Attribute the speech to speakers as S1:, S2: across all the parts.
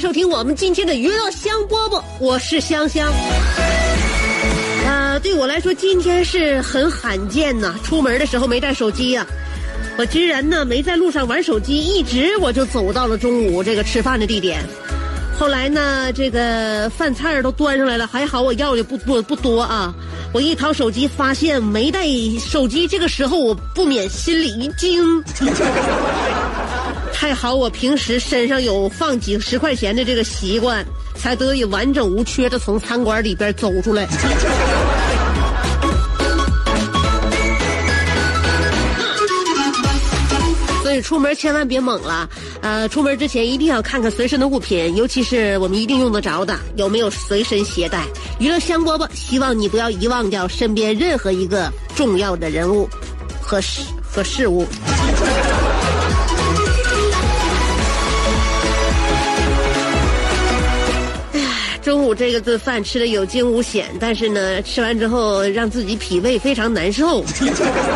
S1: 收听我们今天的娱乐香饽饽，我是香香。呃，对我来说，今天是很罕见呐，出门的时候没带手机呀、我居然呢没在路上玩手机，一直我就走到了中午这个吃饭的地点。后来呢，这个饭菜都端上来了，还好我要的不不不多啊。我一掏手机，发现没带手机，这个时候我不免心里一惊。还好我平时身上有放几十块钱的这个习惯，才得以完整无缺的从餐馆里边走出来。所以出门千万别猛了，呃，出门之前一定要看看随身的物品，尤其是我们一定用得着的，有没有随身携带。娱乐香饽饽，希望你不要遗忘掉身边任何一个重要的人物和事和事物。中午这个顿饭吃的有惊无险，但是呢，吃完之后让自己脾胃非常难受，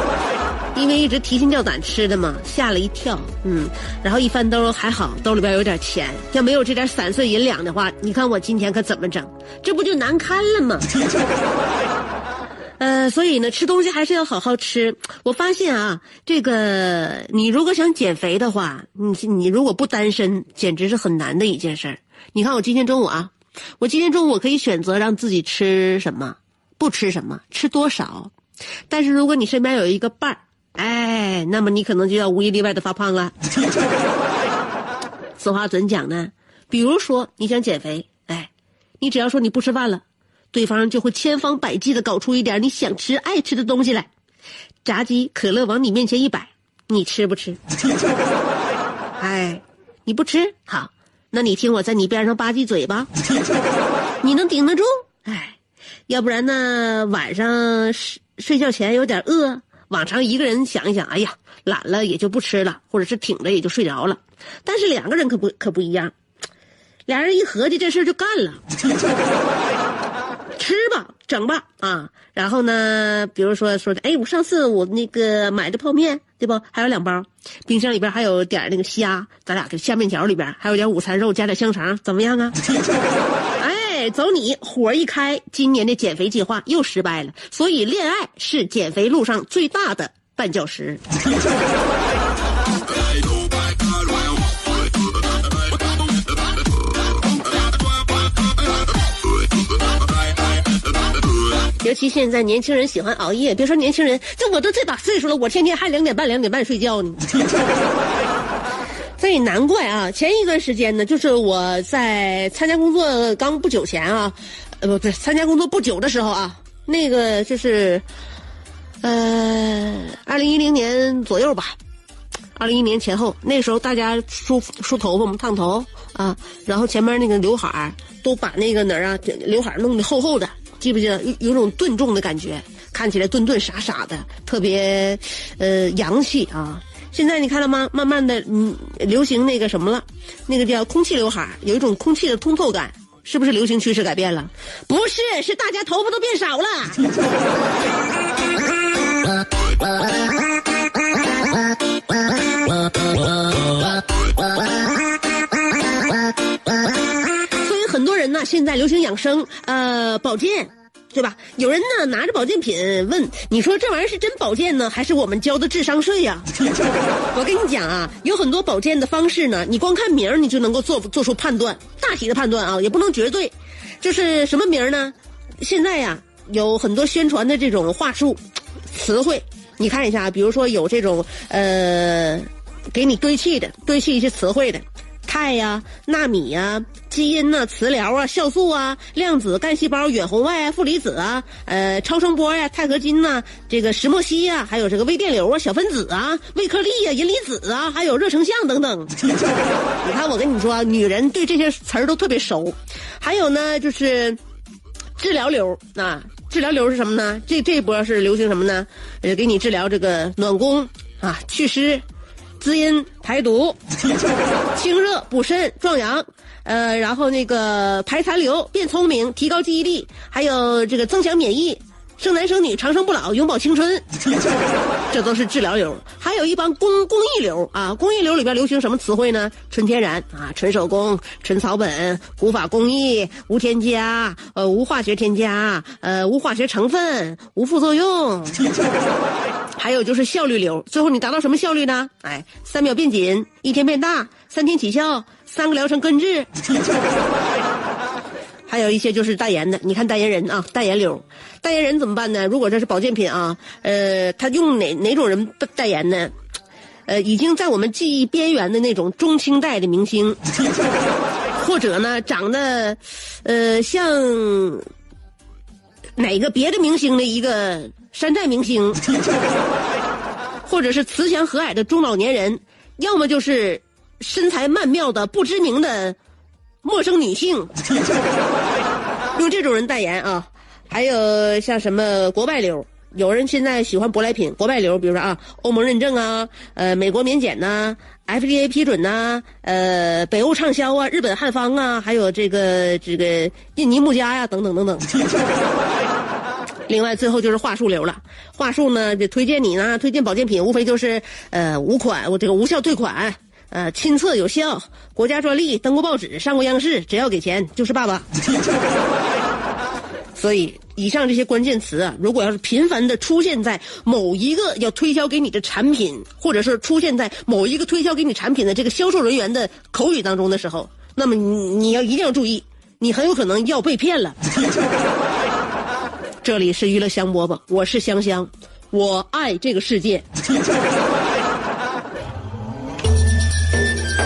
S1: 因为一直提心吊胆吃的嘛，吓了一跳。嗯，然后一翻兜还好，兜里边有点钱，要没有这点散碎银两的话，你看我今天可怎么整？这不就难堪了吗？呃，所以呢，吃东西还是要好好吃。我发现啊，这个你如果想减肥的话，你你如果不单身，简直是很难的一件事儿。你看我今天中午啊。我今天中午我可以选择让自己吃什么，不吃什么，吃多少。但是如果你身边有一个伴儿，哎，那么你可能就要无一例外的发胖了。此话怎讲呢？比如说你想减肥，哎，你只要说你不吃饭了，对方就会千方百计的搞出一点你想吃、爱吃的东西来，炸鸡、可乐往你面前一摆，你吃不吃？哎，你不吃好。那你听我在你边上吧唧嘴巴，你能顶得住？哎，要不然呢？晚上睡睡觉前有点饿，往常一个人想一想，哎呀，懒了也就不吃了，或者是挺着也就睡着了。但是两个人可不可不一样，俩人一合计这事就干了，吃吧，整吧啊！然后呢，比如说说的，哎，我上次我那个买的泡面。对不？还有两包，冰箱里边还有点那个虾，咱俩给下面条里边还有点午餐肉，加点香肠，怎么样啊？哎，走你！火一开，今年的减肥计划又失败了。所以，恋爱是减肥路上最大的绊脚石。其现在年轻人喜欢熬夜，别说年轻人，就我都这把岁数了，我天天还两点半、两点半睡觉呢。所以难怪啊，前一段时间呢，就是我在参加工作刚不久前啊，呃，不对，参加工作不久的时候啊，那个就是，呃，二零一零年左右吧，二零一年前后，那时候大家梳梳头发嘛，烫头啊，然后前面那个刘海都把那个哪儿啊，刘海弄得厚厚的。记不记得有有种顿重的感觉，看起来顿顿傻傻的，特别，呃，洋气啊！现在你看了吗？慢慢的，嗯，流行那个什么了，那个叫空气刘海，有一种空气的通透感，是不是流行趋势改变了？不是，是大家头发都变少了。现在流行养生，呃，保健。对吧？有人呢拿着保健品问你说这玩意儿是真保健呢，还是我们交的智商税呀、我跟你讲啊，有很多保健的方式呢，你光看名儿你就能够做做出判断，大体的判断啊，也不能绝对。就是什么名儿呢？现在呀，有很多宣传的这种话术、词汇，你看一下，比如说有这种呃，给你堆砌的、堆砌一些词汇的。钛呀、纳米呀、基因呐、磁疗啊、酵素啊、量子干细胞、远红外啊、负离子啊、呃超声波呀、钛合金呐、这个石墨烯呀，还有这个微电流啊、小分子啊、微颗粒呀、银离子啊，还有热成像等等。你看，我跟你说，女人对这些词儿都特别熟。还有呢，就是治疗流啊，治疗流是什么呢？这这一波是流行什么呢？呃，给你治疗这个暖宫啊、祛湿。滋阴排毒、清热补肾壮阳，呃，然后那个排残留、变聪明、提高记忆力，还有这个增强免疫、生男生女、长生不老、永葆青春，这都是治疗流。还有一帮工工艺流啊，工艺流里边流行什么词汇呢？纯天然啊，纯手工、纯草本、古法工艺、无添加、呃无化学添加、呃无化学成分、无副作用。还有就是效率流，最后你达到什么效率呢？哎，三秒变紧，一天变大，三天起效，三个疗程根治。还有一些就是代言的，你看代言人啊，代言流，代言人怎么办呢？如果这是保健品啊，呃，他用哪哪种人代言呢？呃，已经在我们记忆边缘的那种中青代的明星，或者呢，长得呃像哪个别的明星的一个山寨明星，或者是慈祥和蔼的中老年人，要么就是身材曼妙的不知名的陌生女性，用这种人代言啊。还有像什么国外流，有人现在喜欢舶来品，国外流，比如说啊，欧盟认证啊，呃，美国免检呐、FDA 批准呐、呃，北欧畅销啊，日本汉方啊，还有这个这个印尼木家呀，等等等等。另外，最后就是话术流了。话术呢，就推荐你呢，推荐保健品，无非就是呃无款，我这个无效退款，呃亲测有效，国家专利，登过报纸，上过央视，只要给钱就是爸爸。所以，以上这些关键词啊，如果要是频繁的出现在某一个要推销给你的产品，或者是出现在某一个推销给你产品的这个销售人员的口语当中的时候，那么你你要一定要注意，你很有可能要被骗了。这里是娱乐香饽饽，我是香香，我爱这个世界。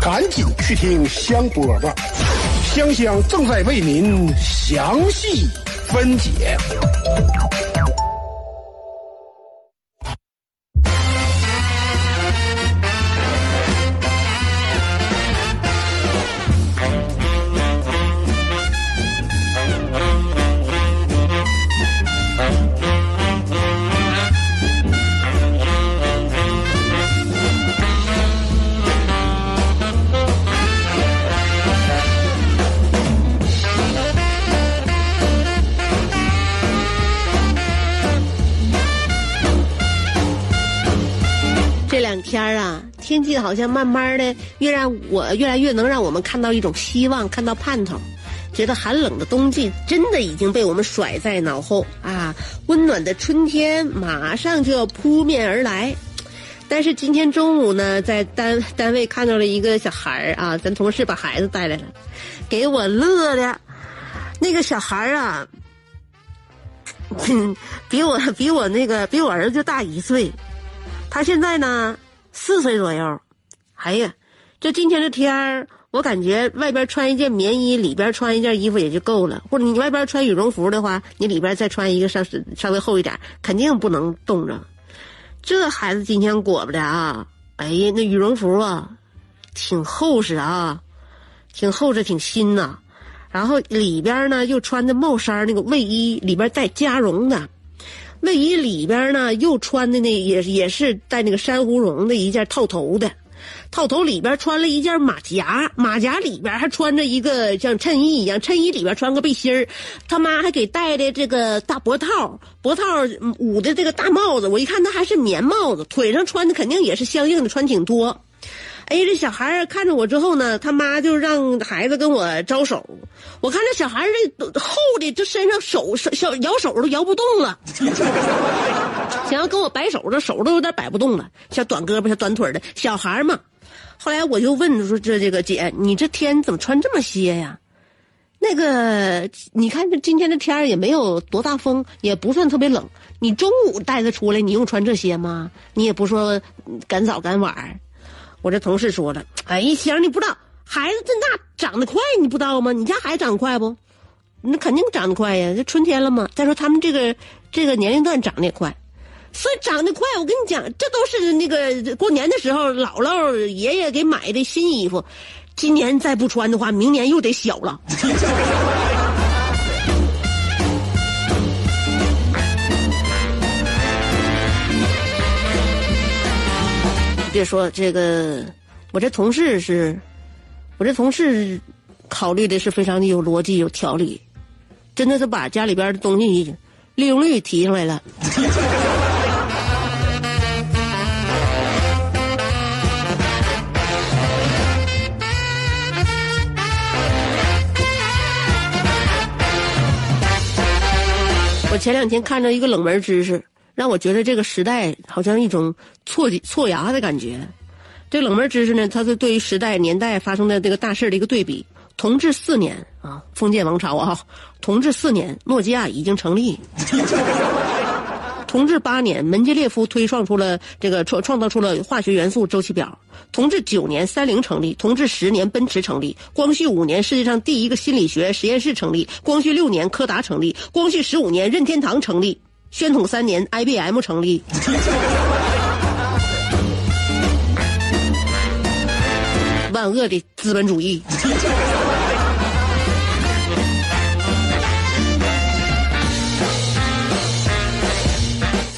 S2: 赶紧去听香饽饽，香香正在为您详细分解。
S1: 天，气好像慢慢的越让我越来越能让我们看到一种希望，看到盼头，觉得寒冷的冬季真的已经被我们甩在脑后啊！温暖的春天马上就要扑面而来。但是今天中午呢，在单单位看到了一个小孩儿啊，咱同事把孩子带来了，给我乐的，那个小孩儿啊，比我比我那个比我儿子大一岁。他现在呢四岁左右，哎呀，这今天这天儿，我感觉外边穿一件棉衣，里边穿一件衣服也就够了。或者你外边穿羽绒服的话，你里边再穿一个稍稍微厚一点，肯定不能冻着。这孩子今天裹巴的啊，哎呀，那羽绒服啊，挺厚实啊，挺厚实，挺新呐、然后里边呢又穿的帽衫那个卫衣，里边带加绒的。卫衣里边呢，又穿的那也也是带那个珊瑚绒的一件套头的，套头里边穿了一件马甲，马甲里边还穿着一个像衬衣一样，衬衣里边穿个背心。他妈还给戴的这个大脖套，脖套捂的这个大帽子。我一看，那还是棉帽子，腿上穿的肯定也是相应的，穿挺多。哎，这小孩看着我之后呢，他妈就让孩子跟我招手。我看这小孩这厚的，这身上手手小摇手都摇不动了，想要跟我摆手，这手都有点摆不动了，小短胳膊、小短腿的小孩嘛。后来我就问说：“这这个姐，你这天怎么穿这么些呀？那个，你看这今天的天也没有多大风，也不算特别冷。你中午带他出来，你用穿这些吗？你也不说赶早赶晚。”我这同事说了：“哎，行，你不知道孩子这那长得快，你不知道吗？你家孩子长得快不？那肯定长得快呀，这春天了嘛。再说他们这个这个年龄段长得也快，所以长得快。我跟你讲，这都是那个过年的时候姥姥爷爷给买的新衣服，今年再不穿的话，明年又得小了。说这个，我这同事是，我这同事考虑的是非常的有逻辑、有条理，真的是把家里边的东西利用率提上来了。我前两天看着一个冷门知识。让我觉得这个时代好像一种错错牙的感觉。这冷门知识呢，它是对于时代年代发生的这个大事的一个对比。同治四年啊，封建王朝啊，同治四年，诺基亚已经成立。同治八年，门捷列夫推创出了这个创创造出了化学元素周期表。同治九年，三菱成立。同治十年，奔驰成立。光绪五年，世界上第一个心理学实验室成立。光绪六年，柯达成立。光绪十五年，任天堂成立。宣统三年，IBM 成立。万恶的资本主义。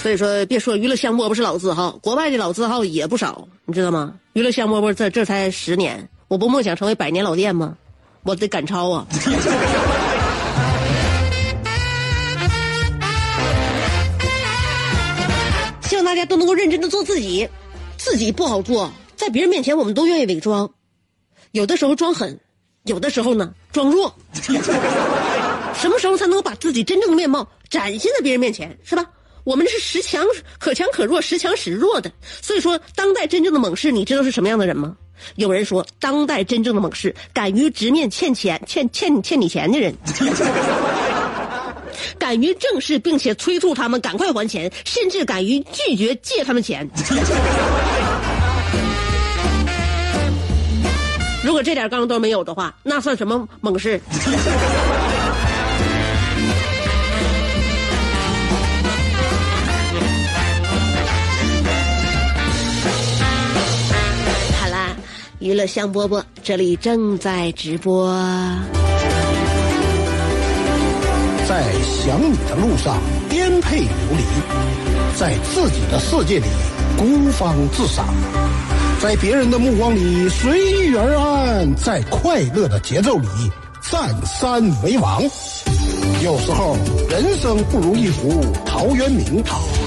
S1: 所以说，别说娱乐香饽饽是老字号，国外的老字号也不少，你知道吗？娱乐香饽饽这这才十年，我不梦想成为百年老店吗？我得赶超啊！大家都能够认真的做自己，自己不好做，在别人面前我们都愿意伪装，有的时候装狠，有的时候呢装弱。什么时候才能够把自己真正的面貌展现在别人面前，是吧？我们是时强可强可弱，时强时弱的。所以说，当代真正的猛士，你知道是什么样的人吗？有人说，当代真正的猛士，敢于直面欠钱、欠欠欠你钱的人。敢于正视并且催促他们赶快还钱，甚至敢于拒绝借他们钱。如果这点刚都没有的话，那算什么猛士？好啦，娱乐香饽饽这里正在直播。
S2: 在想你的路上颠沛流离，在自己的世界里孤芳自赏，在别人的目光里随遇而安，在快乐的节奏里占山为王。有时候人生不如一壶陶渊明，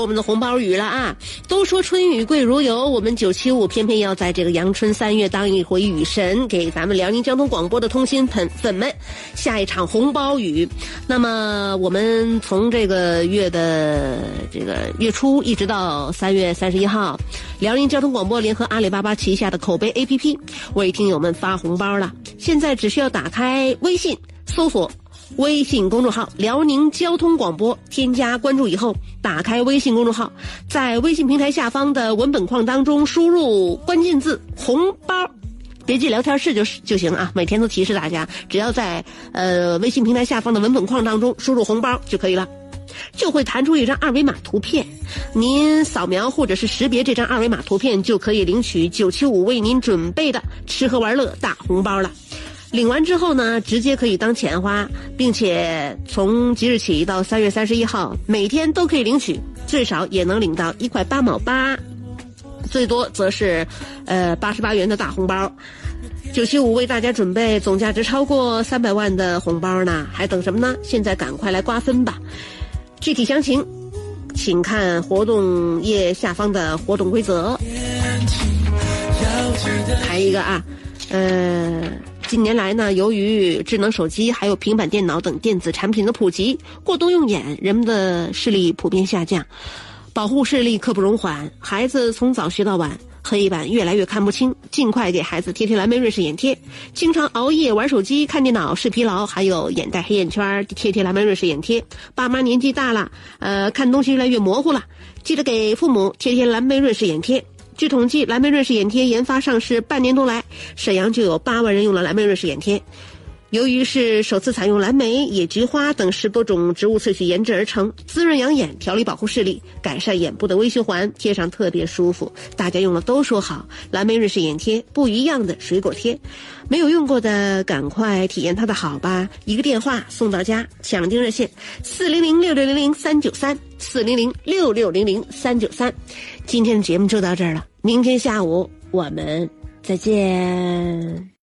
S1: 我们的红包雨了啊！都说春雨贵如油，我们九七五偏偏要在这个阳春三月当一回雨神，给咱们辽宁交通广播的通心粉粉们下一场红包雨。那么我们从这个月的这个月初一直到三月三十一号，辽宁交通广播联合阿里巴巴旗下的口碑 APP 为听友们发红包了。现在只需要打开微信搜索。微信公众号“辽宁交通广播”，添加关注以后，打开微信公众号，在微信平台下方的文本框当中输入关键字“红包”，别记聊天室就是就行啊。每天都提示大家，只要在呃微信平台下方的文本框当中输入“红包”就可以了，就会弹出一张二维码图片，您扫描或者是识别这张二维码图片，就可以领取九七五为您准备的吃喝玩乐大红包了。领完之后呢，直接可以当钱花，并且从即日起到三月三十一号，每天都可以领取，最少也能领到一块八毛八，最多则是，呃八十八元的大红包。九七五为大家准备总价值超过三百万的红包呢，还等什么呢？现在赶快来瓜分吧！具体详情，请看活动页下方的活动规则。还一个啊，呃。近年来呢，由于智能手机还有平板电脑等电子产品的普及，过多用眼，人们的视力普遍下降，保护视力刻不容缓。孩子从早学到晚，黑板越来越看不清，尽快给孩子贴贴蓝莓瑞士眼贴。经常熬夜玩手机、看电脑、视疲劳，还有眼袋、黑眼圈，贴贴蓝莓瑞士眼贴。爸妈年纪大了，呃，看东西越来越模糊了，记得给父母贴贴蓝莓瑞士眼贴。据统计，蓝莓瑞士眼贴研发上市半年多来，沈阳就有八万人用了蓝莓瑞士眼贴。由于是首次采用蓝莓、野菊花等十多种植物萃取研制而成，滋润养眼、调理保护视力、改善眼部的微循环，贴上特别舒服。大家用了都说好，蓝莓瑞士眼贴不一样的水果贴，没有用过的赶快体验它的好吧！一个电话送到家，抢订热线：四零零六六零零三九三四零零六六零零三九三。今天的节目就到这儿了，明天下午我们再见。